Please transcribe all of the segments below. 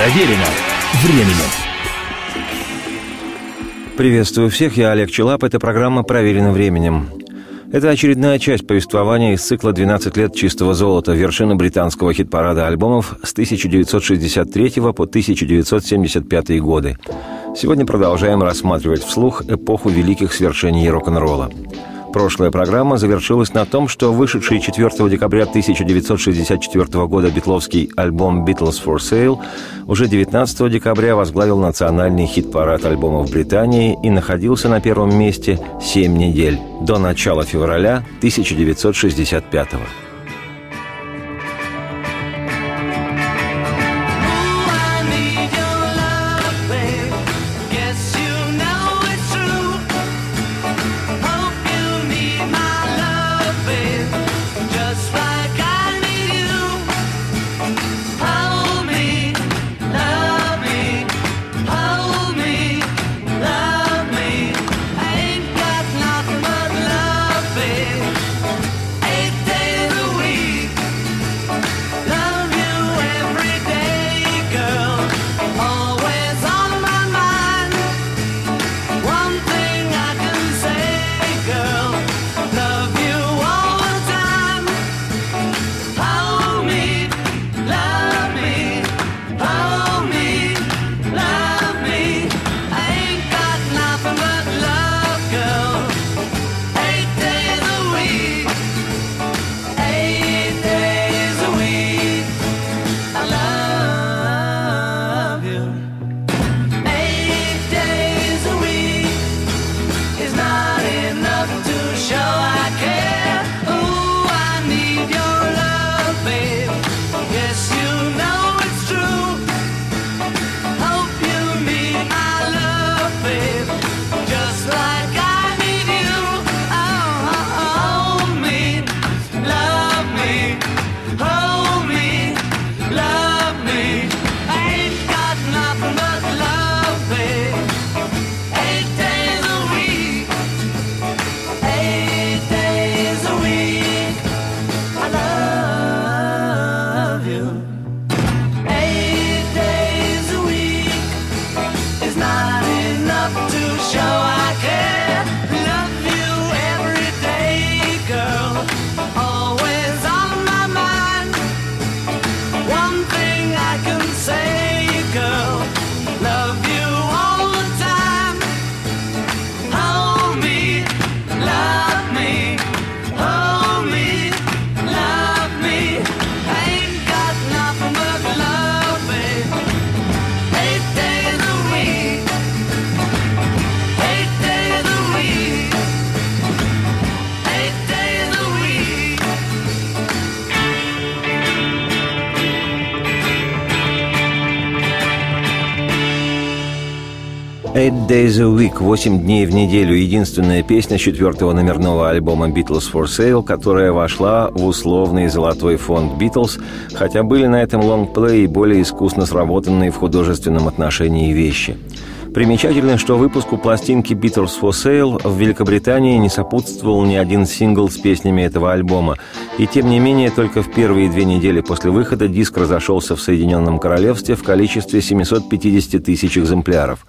Проверено временем. Приветствую всех, я Олег Челап, это программа «Проверено временем». Это очередная часть повествования из цикла «12 лет чистого золота. Вершина британского хит-парада альбомов с 1963 по 1975 годы». Сегодня продолжаем рассматривать вслух эпоху великих свершений рок-н-ролла. Прошлая программа завершилась на том, что вышедший 4 декабря 1964 года битловский альбом «Beatles for Sale» уже 19 декабря возглавил национальный хит-парад альбомов Британии и находился на первом месте 7 недель, до начала февраля 1965 года. Days a Week» – «Восемь дней в неделю» – единственная песня четвертого номерного альбома «Beatles for Sale», которая вошла в условный золотой фонд «Битлз», хотя были на этом лонгплее более искусно сработанные в художественном отношении вещи – Примечательно, что выпуску пластинки «Beatles for Sale» в Великобритании не сопутствовал ни один сингл с песнями этого альбома. И тем не менее, только в первые две недели после выхода диск разошелся в Соединенном Королевстве в количестве 750 тысяч экземпляров.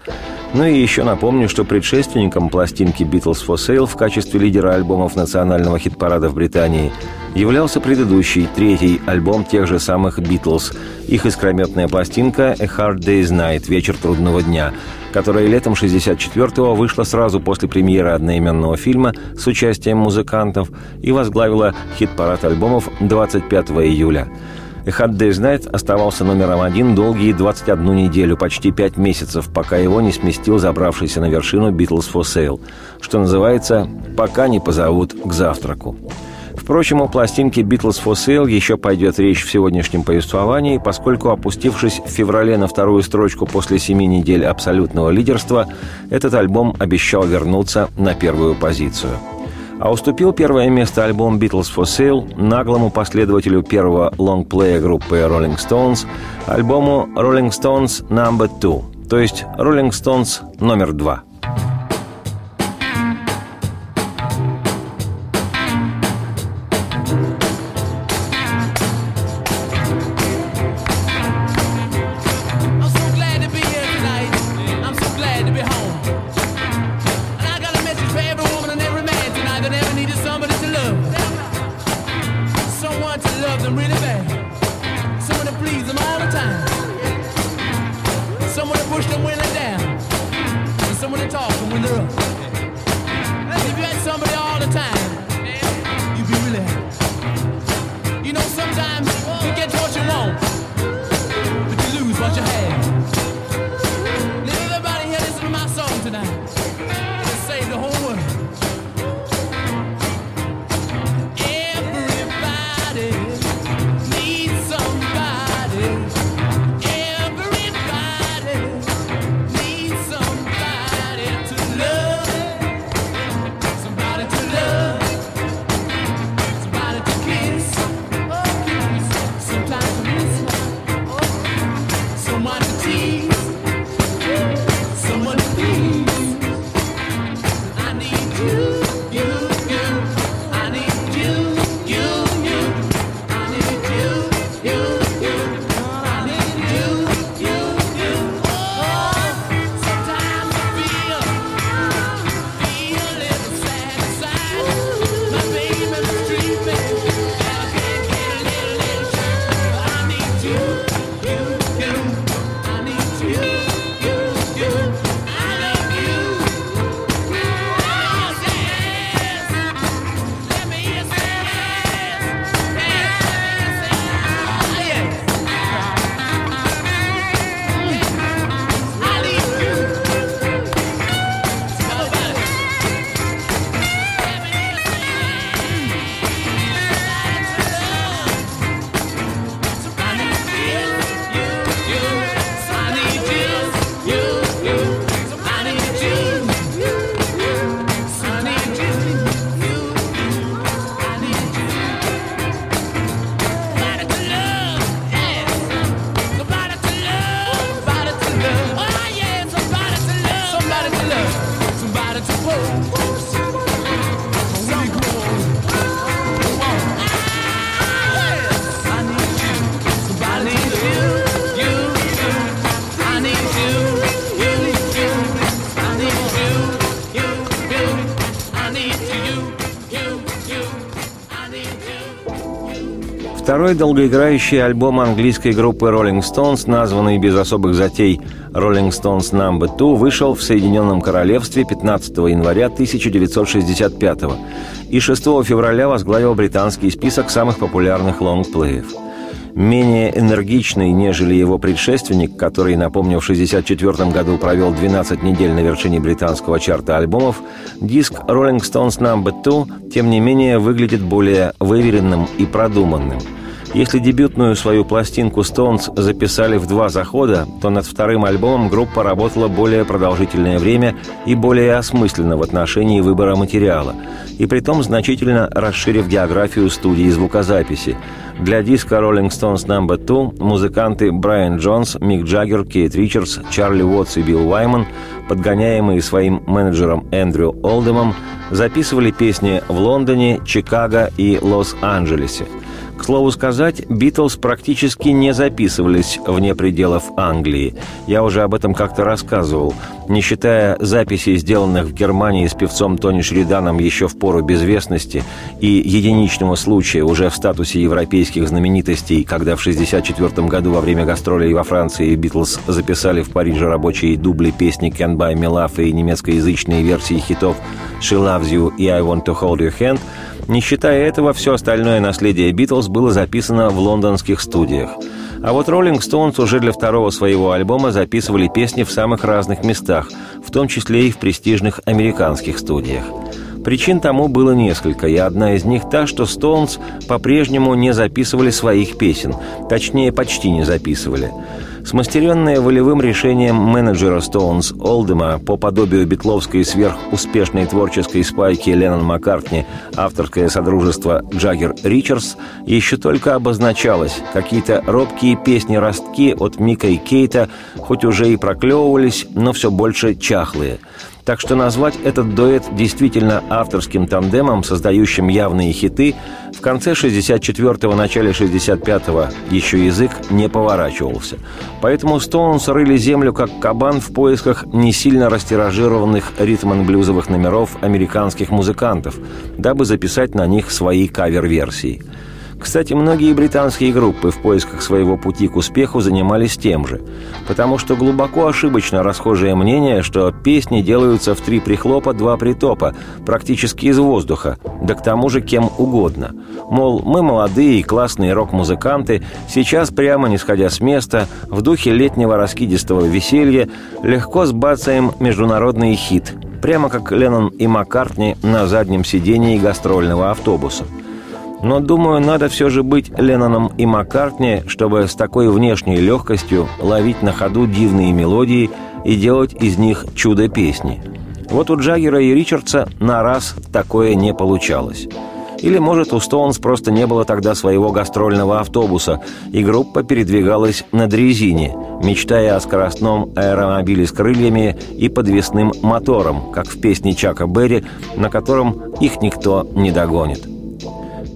Ну и еще напомню, что предшественником пластинки «Beatles for Sale» в качестве лидера альбомов национального хит-парада в Британии являлся предыдущий, третий альбом тех же самых «Битлз», их искрометная пластинка «A Hard Day's Night» – «Вечер трудного дня», которая летом 64-го вышла сразу после премьеры одноименного фильма с участием музыкантов и возглавила хит-парад альбомов 25 июля. «A Hard Day's Night» оставался номером один долгие 21 неделю, почти 5 месяцев, пока его не сместил забравшийся на вершину «Beatles for Sale», что называется «пока не позовут к завтраку». Впрочем, о пластинке «Beatles for Sale» еще пойдет речь в сегодняшнем повествовании, поскольку, опустившись в феврале на вторую строчку после семи недель абсолютного лидерства, этот альбом обещал вернуться на первую позицию. А уступил первое место альбом «Beatles for Sale» наглому последователю первого лонгплея группы Rolling Stones, альбому «Rolling Stones No. 2», то есть «Rolling Stones номер два». Второй долгоиграющий альбом английской группы Rolling Stones, названный без особых затей Rolling Stones No. 2, вышел в Соединенном Королевстве 15 января 1965 и 6 февраля возглавил британский список самых популярных лонгплеев. Менее энергичный, нежели его предшественник, который, напомню, в 1964 году провел 12 недель на вершине британского чарта альбомов, диск Rolling Stones No. 2, тем не менее, выглядит более выверенным и продуманным – если дебютную свою пластинку Stones записали в два захода, то над вторым альбомом группа работала более продолжительное время и более осмысленно в отношении выбора материала, и притом значительно расширив географию студии звукозаписи. Для диска Rolling Stones No. 2 музыканты Брайан Джонс, Мик Джаггер, Кейт Ричардс, Чарли Уотс и Билл Уайман, подгоняемые своим менеджером Эндрю Олдемом, записывали песни в Лондоне, Чикаго и Лос-Анджелесе – к слову сказать, Битлз практически не записывались вне пределов Англии. Я уже об этом как-то рассказывал. Не считая записей, сделанных в Германии с певцом Тони Шриданом еще в пору безвестности и единичного случая уже в статусе европейских знаменитостей, когда в 1964 году во время гастролей во Франции Битлз записали в Париже рабочие дубли песни «Can't Buy Me Love» и немецкоязычные версии хитов «She Loves You» и «I Want to Hold Your Hand», не считая этого, все остальное наследие Битлз было записано в лондонских студиях. А вот Роллинг Стоунс уже для второго своего альбома записывали песни в самых разных местах, в том числе и в престижных американских студиях. Причин тому было несколько, и одна из них та, что Стоунс по-прежнему не записывали своих песен, точнее, почти не записывали – Смастеренная волевым решением менеджера Стоунс Олдема по подобию битловской сверхуспешной творческой спайки Леннон Маккартни авторское содружество Джаггер Ричардс еще только обозначалось. Какие-то робкие песни-ростки от Мика и Кейта хоть уже и проклевывались, но все больше чахлые – так что назвать этот дуэт действительно авторским тандемом, создающим явные хиты, в конце 64-го, начале 65-го еще язык не поворачивался. Поэтому Стоунс рыли землю как кабан в поисках не сильно растиражированных ритм-блюзовых номеров американских музыкантов, дабы записать на них свои кавер-версии – Кстати, многие британские группы в поисках своего пути к успеху занимались тем же, потому что глубоко ошибочно расхожее мнение, что песни делаются в три прихлопа, два притопа, практически из воздуха, да к тому же кем угодно. Мол, мы молодые и классные рок-музыканты, сейчас прямо не сходя с места, в духе летнего раскидистого веселья, легко сбацаем международный хит, прямо как Леннон и Маккартни на заднем сидении гастрольного автобуса – но, думаю, надо все же быть Ленноном и Маккартни, чтобы с такой внешней легкостью ловить на ходу дивные мелодии и делать из них чудо-песни. Вот у Джаггера и Ричардса на раз такое не получалось. Или, может, у Стоунс просто не было тогда своего гастрольного автобуса, и группа передвигалась на дрезине, мечтая о скоростном аэромобиле с крыльями и подвесным мотором, как в песне Чака Берри, на котором их никто не догонит.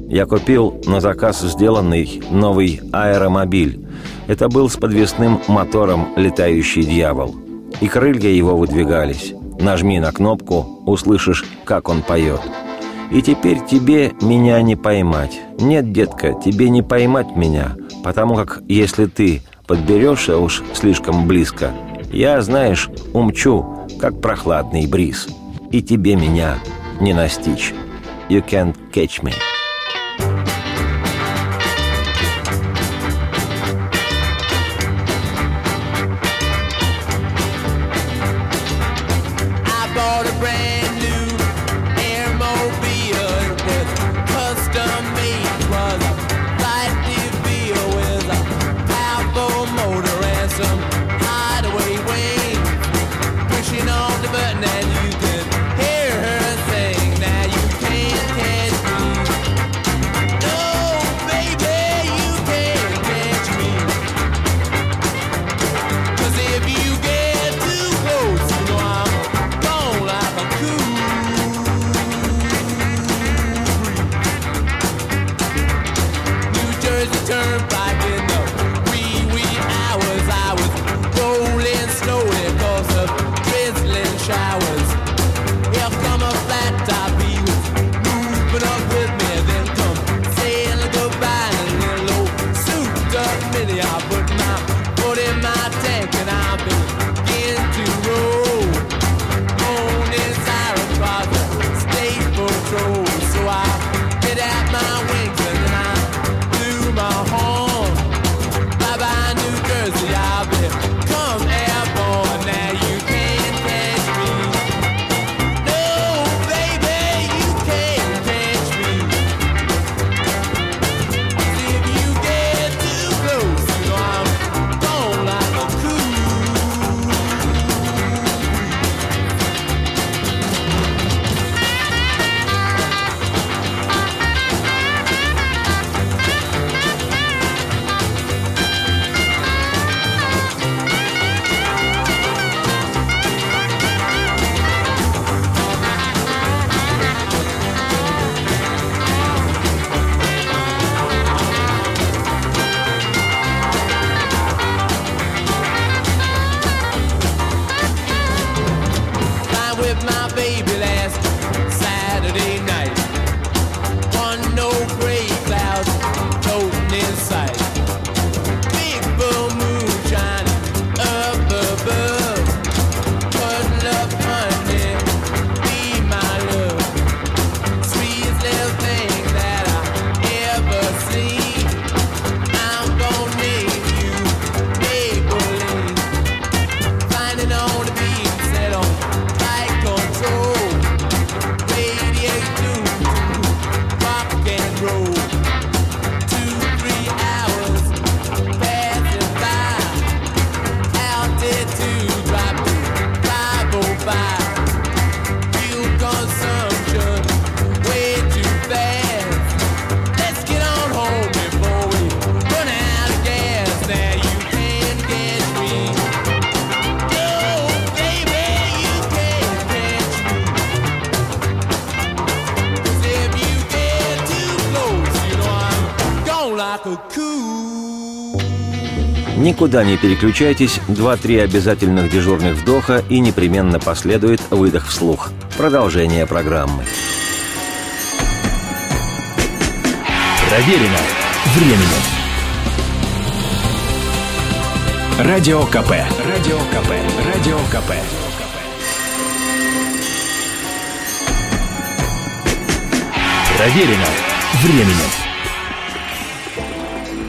Я купил на заказ сделанный новый аэромобиль. Это был с подвесным мотором «Летающий дьявол». И крылья его выдвигались. Нажми на кнопку, услышишь, как он поет. И теперь тебе меня не поймать. Нет, детка, тебе не поймать меня, потому как если ты подберешься уж слишком близко, я, знаешь, умчу, как прохладный бриз. И тебе меня не настичь. You can't catch me. I put my foot in my tank and I Никуда не переключайтесь, два-три обязательных дежурных вдоха и непременно последует выдох вслух. Продолжение программы. Проверено временем. Радио КП. Радио КП. Радио КП. Проверено временем.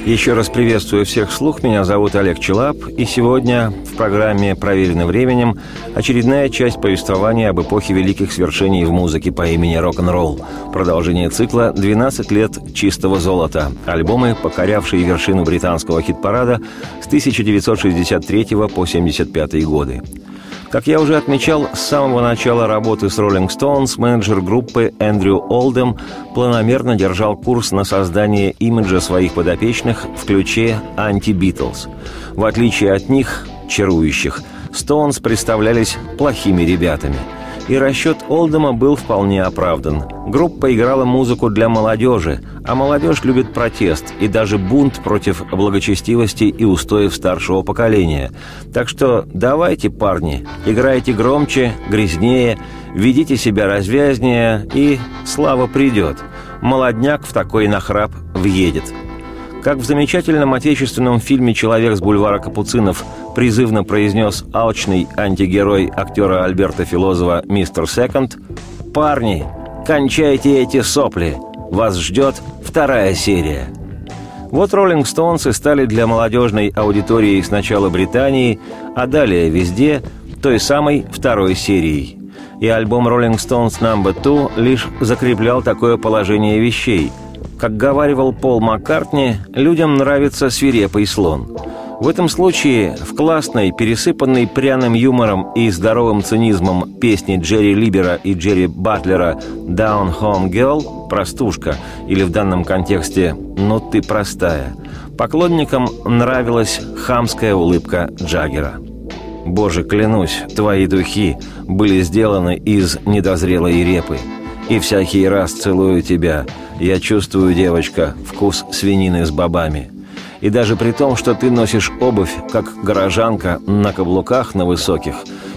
Еще раз приветствую всех вслух. Меня зовут Олег Челап. И сегодня в программе «Проверено временем» очередная часть повествования об эпохе великих свершений в музыке по имени рок-н-ролл. Продолжение цикла «12 лет чистого золота». Альбомы, покорявшие вершину британского хит-парада с 1963 по 1975 годы. Как я уже отмечал, с самого начала работы с Rolling Stones менеджер группы Эндрю Олдем планомерно держал курс на создание имиджа своих подопечных в ключе «Анти-Битлз». В отличие от них, чарующих, Стоунс представлялись плохими ребятами – и расчет Олдема был вполне оправдан. Группа играла музыку для молодежи, а молодежь любит протест и даже бунт против благочестивости и устоев старшего поколения. Так что давайте, парни, играйте громче, грязнее, ведите себя развязнее, и слава придет. Молодняк в такой нахрап въедет. Как в замечательном отечественном фильме «Человек с бульвара Капуцинов» призывно произнес алчный антигерой актера Альберта Филозова «Мистер Секонд», «Парни, кончайте эти сопли! Вас ждет вторая серия!» Вот «Роллинг Стоунсы» стали для молодежной аудитории сначала Британии, а далее везде той самой второй серией. И альбом «Rolling Stones No. 2» лишь закреплял такое положение вещей – как говаривал Пол Маккартни, людям нравится свирепый слон. В этом случае в классной, пересыпанной пряным юмором и здоровым цинизмом песни Джерри Либера и Джерри Батлера «Down Home Girl» «Простушка» или в данном контексте «Ну ты простая» поклонникам нравилась хамская улыбка Джаггера. «Боже, клянусь, твои духи были сделаны из недозрелой репы, и всякий раз целую тебя», я чувствую, девочка, вкус свинины с бобами. И даже при том, что ты носишь обувь, как горожанка, на каблуках на высоких,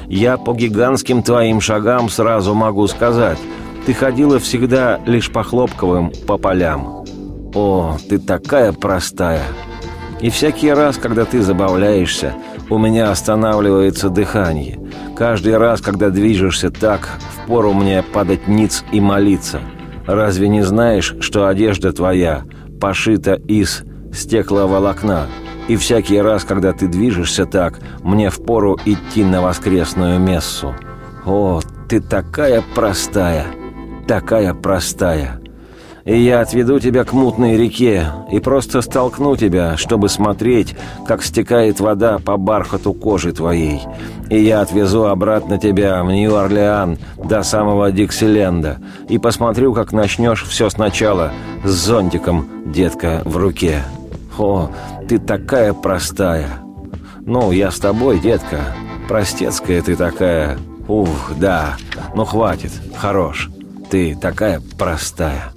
я по гигантским твоим шагам сразу могу сказать, ты ходила всегда лишь по хлопковым, по полям. О, ты такая простая. И всякий раз, когда ты забавляешься, у меня останавливается дыхание. Каждый раз, когда движешься так, впору мне падать ниц и молиться – Разве не знаешь, что одежда твоя пошита из стекловолокна? И всякий раз, когда ты движешься так, мне впору идти на воскресную мессу. О, ты такая простая, такая простая. И я отведу тебя к мутной реке и просто столкну тебя, чтобы смотреть, как стекает вода по бархату кожи твоей. И я отвезу обратно тебя в Нью-Орлеан до самого Диксиленда и посмотрю, как начнешь все сначала с зонтиком, детка, в руке. О, ты такая простая. Ну, я с тобой, детка. Простецкая ты такая. Ух, да. Ну, хватит. Хорош. Ты такая простая.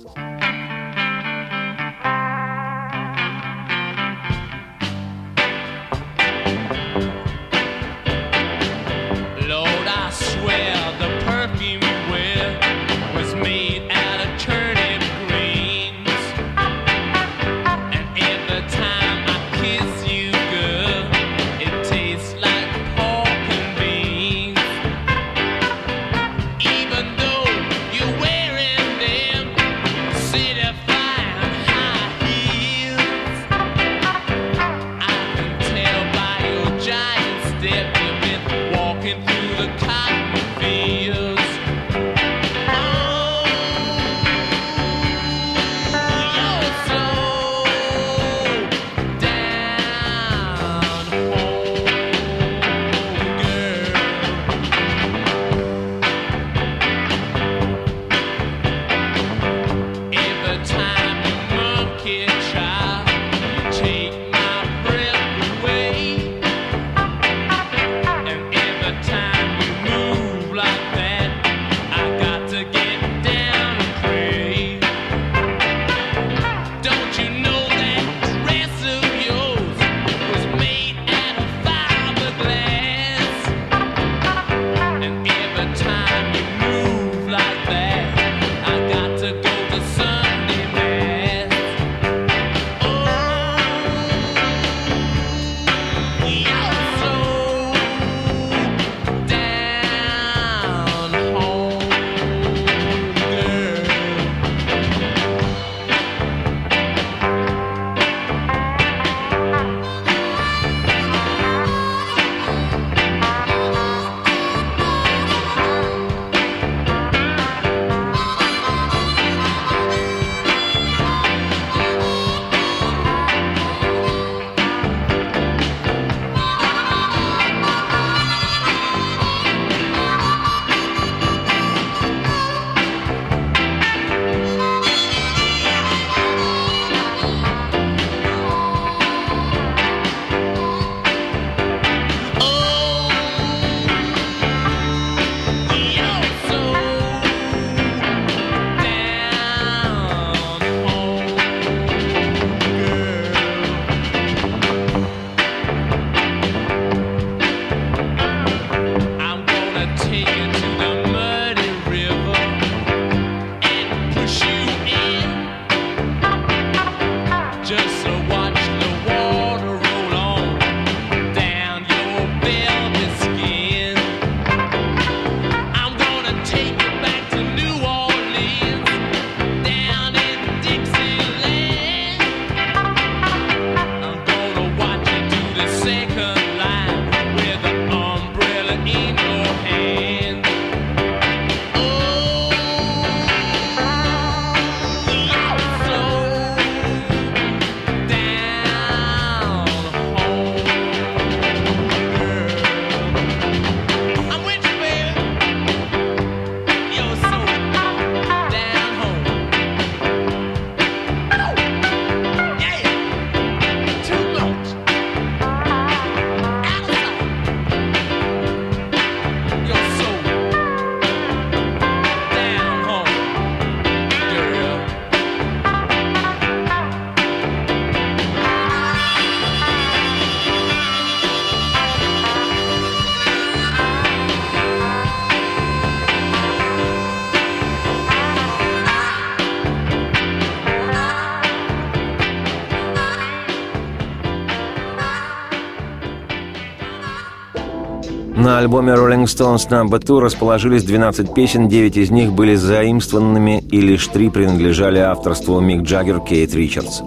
На альбоме Rolling Stones No. 2 расположились 12 песен, 9 из них были заимствованными, и лишь три принадлежали авторству Мик Джаггер, Кейт Ричардс.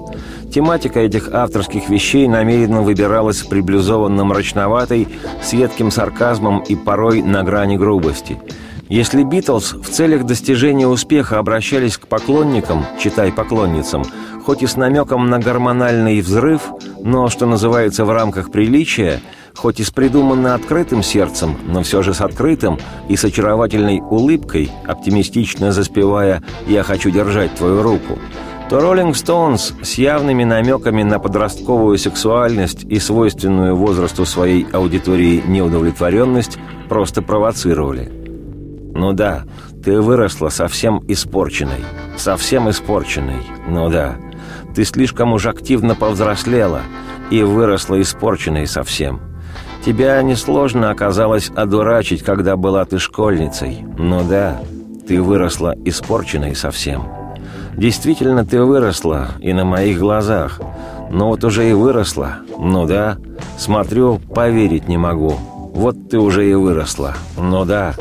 Тематика этих авторских вещей намеренно выбиралась приблюзованно-мрачноватой, с едким сарказмом и порой на грани грубости. Если «Битлз» в целях достижения успеха обращались к поклонникам, читай поклонницам, хоть и с намеком на гормональный взрыв, но, что называется, в рамках приличия – хоть и с придуманно открытым сердцем, но все же с открытым и с очаровательной улыбкой, оптимистично заспевая «Я хочу держать твою руку», то «Роллинг Стоунс» с явными намеками на подростковую сексуальность и свойственную возрасту своей аудитории неудовлетворенность просто провоцировали. «Ну да, ты выросла совсем испорченной, совсем испорченной, ну да, ты слишком уж активно повзрослела и выросла испорченной совсем». Тебя несложно оказалось одурачить, когда была ты школьницей. Ну да, ты выросла испорченной совсем. Действительно, ты выросла, и на моих глазах. Но вот уже и выросла. Ну да, смотрю, поверить не могу. Вот ты уже и выросла. Ну да,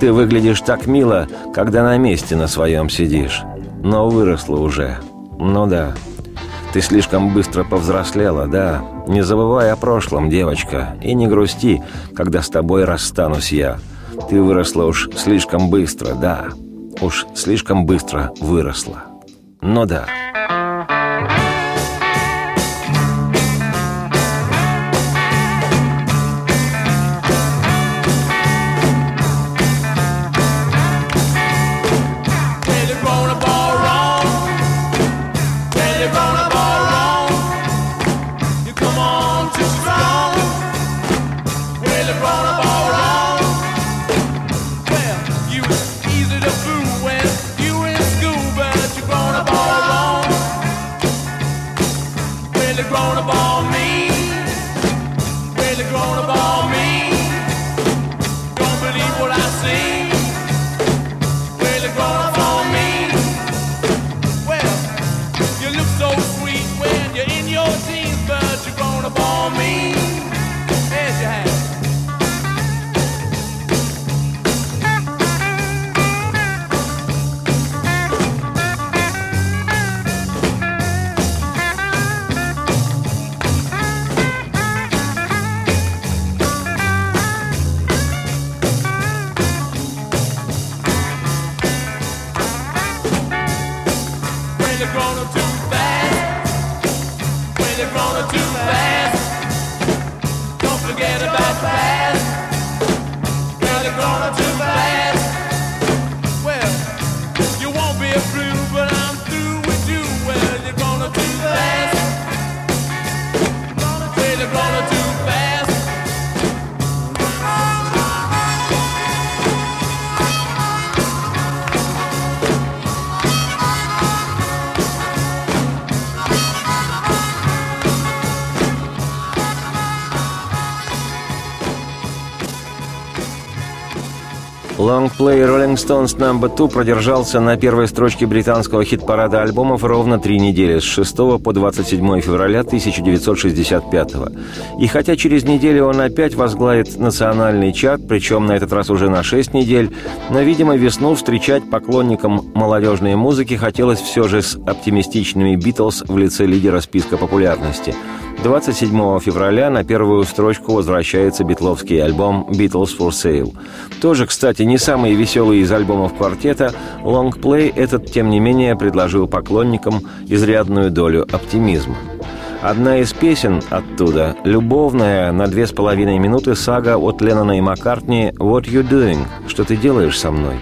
ты выглядишь так мило, когда на месте на своем сидишь. Но выросла уже. Ну да, ты слишком быстро повзрослела, да. Не забывай о прошлом, девочка, и не грусти, когда с тобой расстанусь я. Ты выросла уж слишком быстро, да. Уж слишком быстро выросла. Ну да. Лонгплей Rolling Stones No. 2 продержался на первой строчке британского хит-парада альбомов ровно три недели, с 6 по 27 февраля 1965 И хотя через неделю он опять возглавит национальный чарт, причем на этот раз уже на 6 недель, но, видимо, весну встречать поклонникам молодежной музыки хотелось все же с оптимистичными «Битлз» в лице лидера списка популярности – 27 февраля на первую строчку возвращается битловский альбом «Beatles for Sale». Тоже, кстати, не самый веселый из альбомов квартета, лонгплей этот, тем не менее, предложил поклонникам изрядную долю оптимизма. Одна из песен оттуда – любовная на две с половиной минуты сага от Леннона и Маккартни «What you doing?» – «Что ты делаешь со мной?»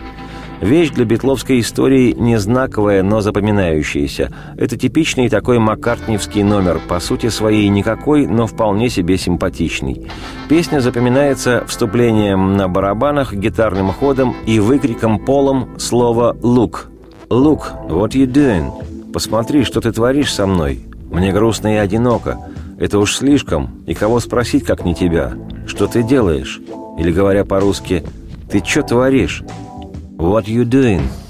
Вещь для битловской истории не знаковая, но запоминающаяся. Это типичный такой маккартневский номер, по сути своей никакой, но вполне себе симпатичный. Песня запоминается вступлением на барабанах, гитарным ходом и выкриком полом слова «Look». «Look, what you doing?» «Посмотри, что ты творишь со мной. Мне грустно и одиноко. Это уж слишком. И кого спросить, как не тебя? Что ты делаешь?» Или, говоря по-русски, «Ты что творишь?» What are you doing?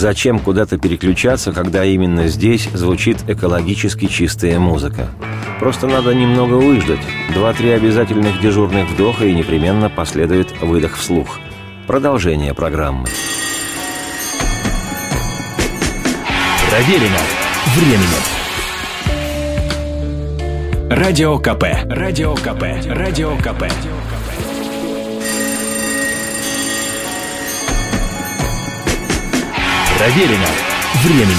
Зачем куда-то переключаться, когда именно здесь звучит экологически чистая музыка? Просто надо немного выждать. Два-три обязательных дежурных вдоха и непременно последует выдох вслух. Продолжение программы. Проверено временем. Радио КП. Радио КП. Радио КП. Проверено временем.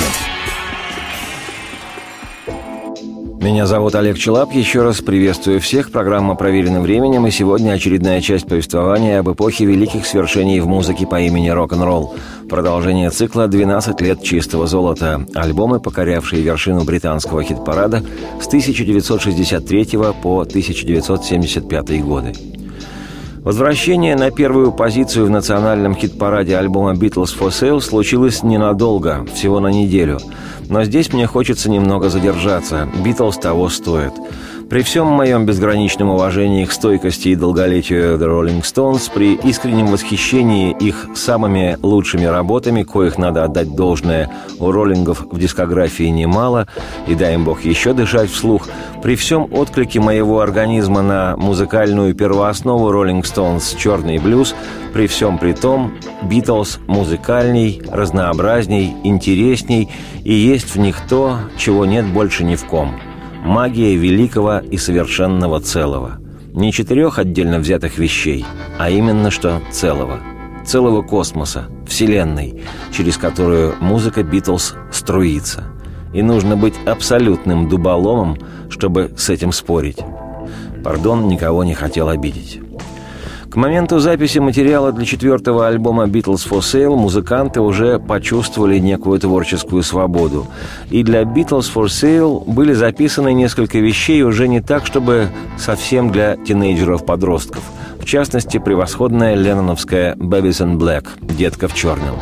Меня зовут Олег Челап. Еще раз приветствую всех. Программа «Проверенным временем». И сегодня очередная часть повествования об эпохе великих свершений в музыке по имени рок-н-ролл. Продолжение цикла «12 лет чистого золота». Альбомы, покорявшие вершину британского хит-парада с 1963 по 1975 годы. Возвращение на первую позицию в национальном хит-параде альбома «Beatles for Sale» случилось ненадолго, всего на неделю. Но здесь мне хочется немного задержаться. «Битлз» того стоит. При всем моем безграничном уважении к стойкости и долголетию The Rolling Stones, при искреннем восхищении их самыми лучшими работами, коих надо отдать должное, у роллингов в дискографии немало, и дай им бог еще дышать вслух, при всем отклике моего организма на музыкальную первооснову Rolling Stones «Черный блюз», при всем при том, Битлз музыкальней, разнообразней, интересней, и есть в них то, чего нет больше ни в ком – магия великого и совершенного целого. Не четырех отдельно взятых вещей, а именно что целого. Целого космоса, Вселенной, через которую музыка Битлз струится. И нужно быть абсолютным дуболомом, чтобы с этим спорить. Пардон, никого не хотел обидеть. К моменту записи материала для четвертого альбома «Beatles for Sale» музыканты уже почувствовали некую творческую свободу. И для «Beatles for Sale» были записаны несколько вещей уже не так, чтобы совсем для тинейджеров-подростков. В частности, превосходная ленноновская «Babies in Black» «Детка в черном».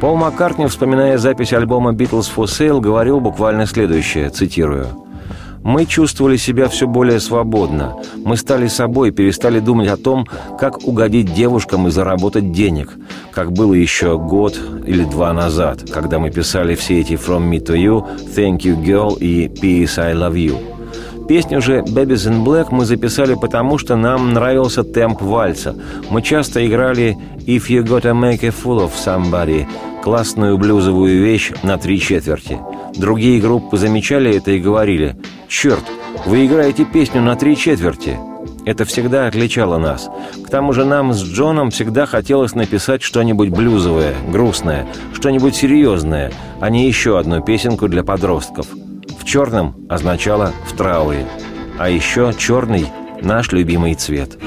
Пол Маккартни, вспоминая запись альбома «Beatles for Sale», говорил буквально следующее, цитирую – мы чувствовали себя все более свободно. Мы стали собой, перестали думать о том, как угодить девушкам и заработать денег, как было еще год или два назад, когда мы писали все эти «From me to you», «Thank you, girl» и «Peace, I love you». Песню же «Babies in Black» мы записали потому, что нам нравился темп вальса. Мы часто играли «If you gotta make a fool of somebody» классную блюзовую вещь на три четверти. Другие группы замечали это и говорили «Черт, вы играете песню на три четверти». Это всегда отличало нас. К тому же нам с Джоном всегда хотелось написать что-нибудь блюзовое, грустное, что-нибудь серьезное, а не еще одну песенку для подростков. В черном означало «в трауре». А еще черный – наш любимый цвет.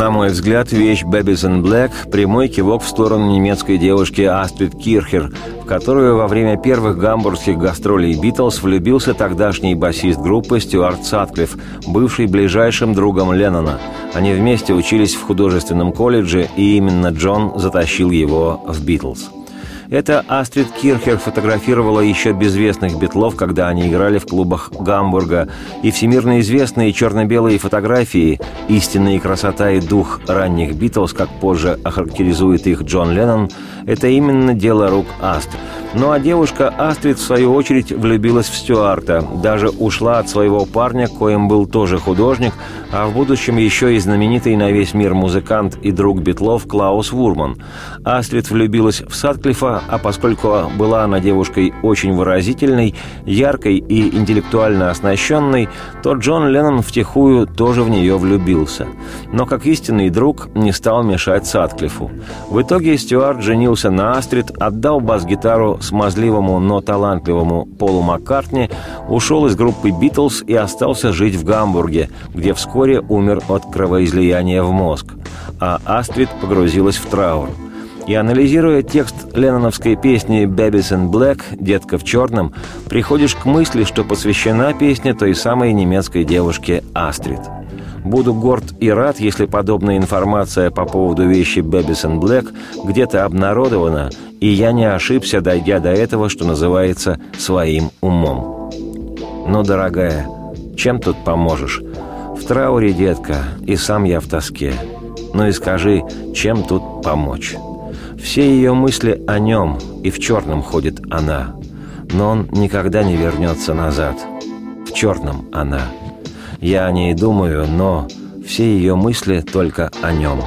На мой взгляд, вещь «Babies in Black» – прямой кивок в сторону немецкой девушки Астрид Кирхер, в которую во время первых гамбургских гастролей «Битлз» влюбился тогдашний басист группы Стюарт Сатклифф, бывший ближайшим другом Леннона. Они вместе учились в художественном колледже, и именно Джон затащил его в «Битлз». Это Астрид Кирхер фотографировала еще безвестных битлов, когда они играли в клубах Гамбурга, и всемирно известные черно-белые фотографии «Истинная красота и дух ранних Битлз», как позже охарактеризует их Джон Леннон, это именно дело рук Астрид. Ну а девушка Астрид, в свою очередь, влюбилась в Стюарта, даже ушла от своего парня, коим был тоже художник, а в будущем еще и знаменитый на весь мир музыкант и друг Битлов Клаус Вурман. Астрид влюбилась в Садклифа, а поскольку была она девушкой очень выразительной, яркой и интеллектуально оснащенной, то Джон Леннон втихую тоже в нее влюбился. Но как истинный друг не стал мешать Садклифу. В итоге Стюарт женился на Астрид, отдал бас-гитару смазливому, но талантливому Полу Маккартни, ушел из группы «Битлз» и остался жить в Гамбурге, где вскоре умер от кровоизлияния в мозг. А Астрид погрузилась в траур. И анализируя текст ленноновской песни «Babies in Black» «Детка в черном», приходишь к мысли, что посвящена песня той самой немецкой девушке Астрид – Буду горд и рад, если подобная информация по поводу вещи Babies in Black где-то обнародована, и я не ошибся, дойдя до этого, что называется, своим умом. Но, дорогая, чем тут поможешь? В трауре, детка, и сам я в тоске. Ну и скажи, чем тут помочь? Все ее мысли о нем, и в черном ходит она. Но он никогда не вернется назад. В черном она – я о ней думаю, но все ее мысли только о нем.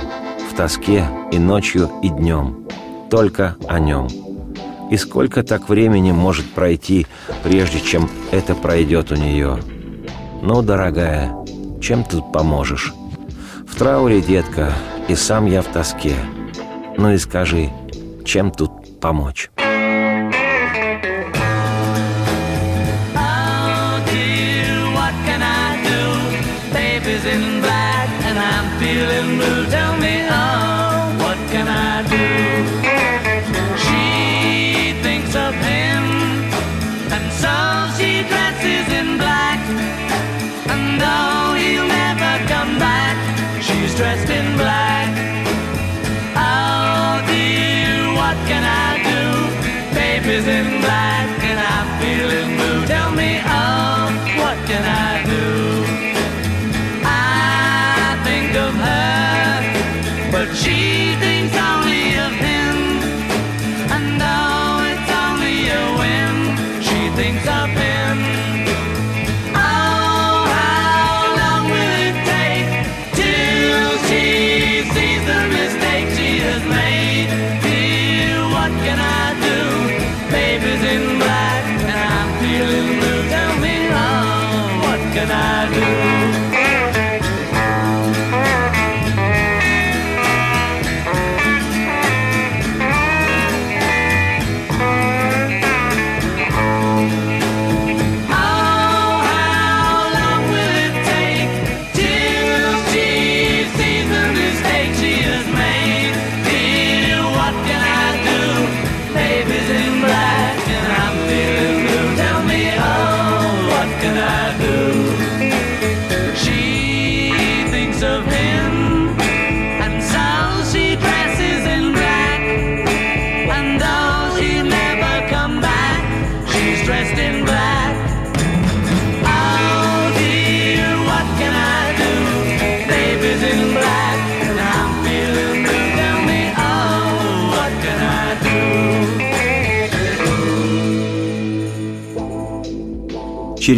В тоске и ночью, и днем. Только о нем. И сколько так времени может пройти, прежде чем это пройдет у нее? Ну, дорогая, чем тут поможешь? В трауре, детка, и сам я в тоске. Ну и скажи, чем тут помочь?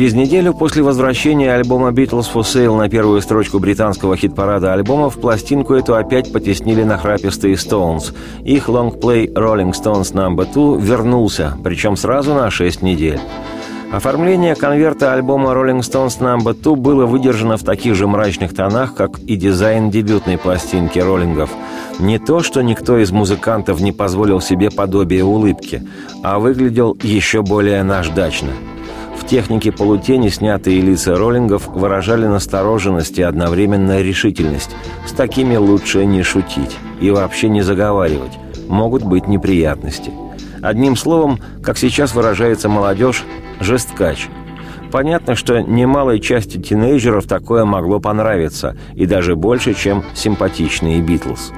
Через неделю после возвращения альбома «Beatles for Sale» на первую строчку британского хит-парада альбомов пластинку эту опять потеснили нахрапистые Stones. Их лонгплей «Rolling Stones No. 2» вернулся, причем сразу на 6 недель. Оформление конверта альбома Rolling Stones No. 2 было выдержано в таких же мрачных тонах, как и дизайн дебютной пластинки роллингов. Не то, что никто из музыкантов не позволил себе подобие улыбки, а выглядел еще более наждачно. В технике полутени снятые лица роллингов выражали настороженность и одновременно решительность. С такими лучше не шутить и вообще не заговаривать. Могут быть неприятности. Одним словом, как сейчас выражается молодежь, жесткач. Понятно, что немалой части тинейджеров такое могло понравиться, и даже больше, чем симпатичные «Битлз».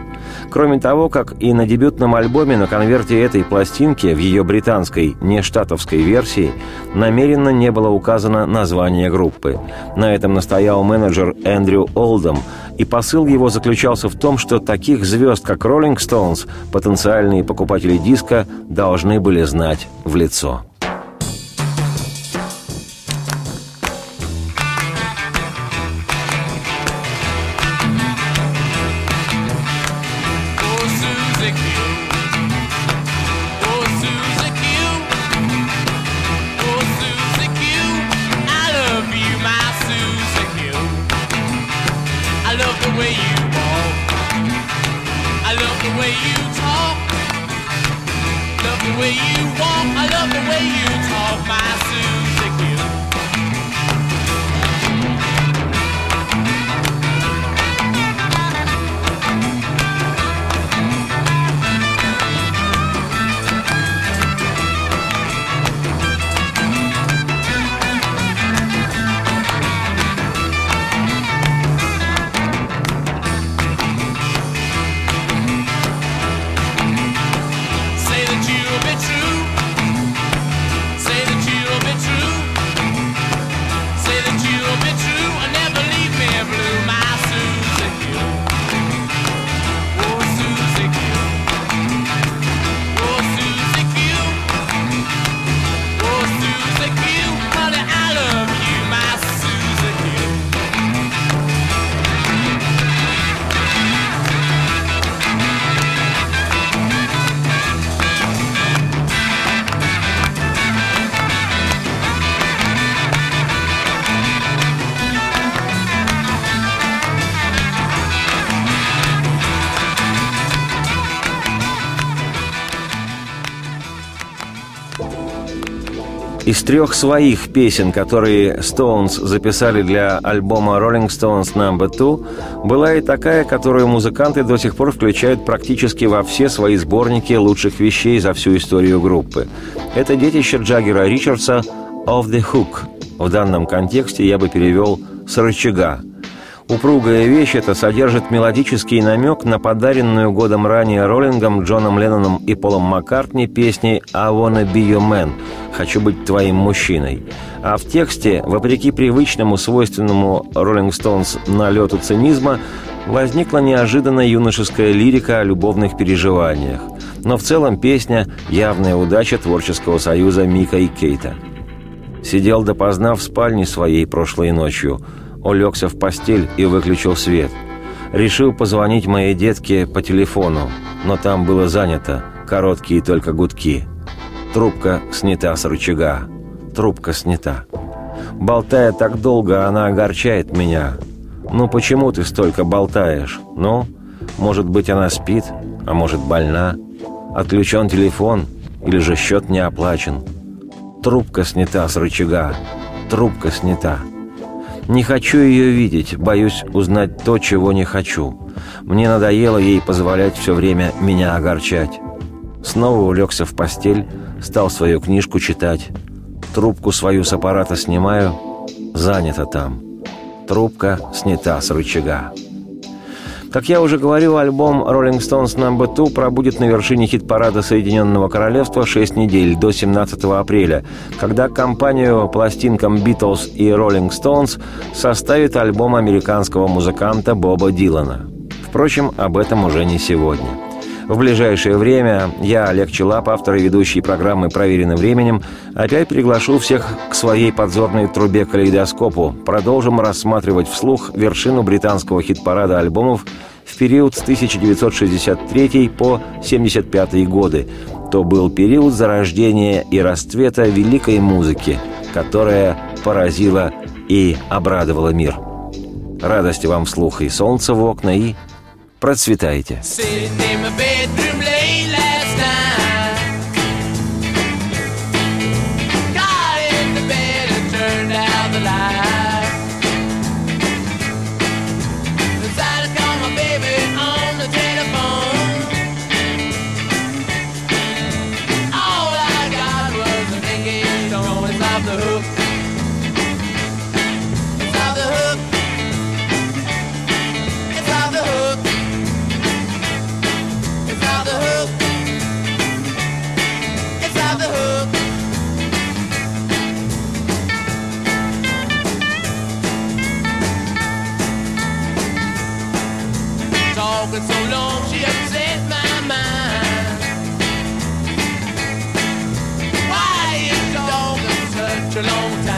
Кроме того, как и на дебютном альбоме на конверте этой пластинки в ее британской, не штатовской версии намеренно не было указано название группы. На этом настоял менеджер Эндрю Олдом, и посыл его заключался в том, что таких звезд, как Роллинг Стоунс, потенциальные покупатели диска должны были знать в лицо. Трех своих песен, которые Stones записали для альбома Rolling Stones No. 2, была и такая, которую музыканты до сих пор включают практически во все свои сборники лучших вещей за всю историю группы. Это детище Джаггера Ричардса «Off the Hook». В данном контексте я бы перевел «с рычага», Упругая вещь эта содержит мелодический намек на подаренную годом ранее Роллингом, Джоном Ленноном и Полом Маккартни песни «I wanna be your man» «Хочу быть твоим мужчиной». А в тексте, вопреки привычному, свойственному Роллинг Стоунс налету цинизма, возникла неожиданная юношеская лирика о любовных переживаниях. Но в целом песня – явная удача творческого союза Мика и Кейта. Сидел допоздна в спальне своей прошлой ночью – улегся в постель и выключил свет. Решил позвонить моей детке по телефону, но там было занято, короткие только гудки. Трубка снята с рычага. Трубка снята. Болтая так долго, она огорчает меня. «Ну почему ты столько болтаешь? Ну, может быть, она спит, а может, больна? Отключен телефон или же счет не оплачен? Трубка снята с рычага. Трубка снята». Не хочу ее видеть, боюсь узнать то, чего не хочу. Мне надоело ей позволять все время меня огорчать. Снова улегся в постель, стал свою книжку читать. Трубку свою с аппарата снимаю, занято там. Трубка снята с рычага. Как я уже говорил, альбом Rolling Stones No. 2 пробудет на вершине хит-парада Соединенного Королевства 6 недель, до 17 апреля, когда компанию пластинкам Beatles и Rolling Stones составит альбом американского музыканта Боба Дилана. Впрочем, об этом уже не сегодня. В ближайшее время я, Олег Челап, автор и ведущий программы «Проверенным временем», опять приглашу всех к своей подзорной трубе калейдоскопу. Продолжим рассматривать вслух вершину британского хит-парада альбомов в период с 1963 по 1975 годы. То был период зарождения и расцвета великой музыки, которая поразила и обрадовала мир. Радости вам вслух и солнца в окна, и процветайте. Проверено временем.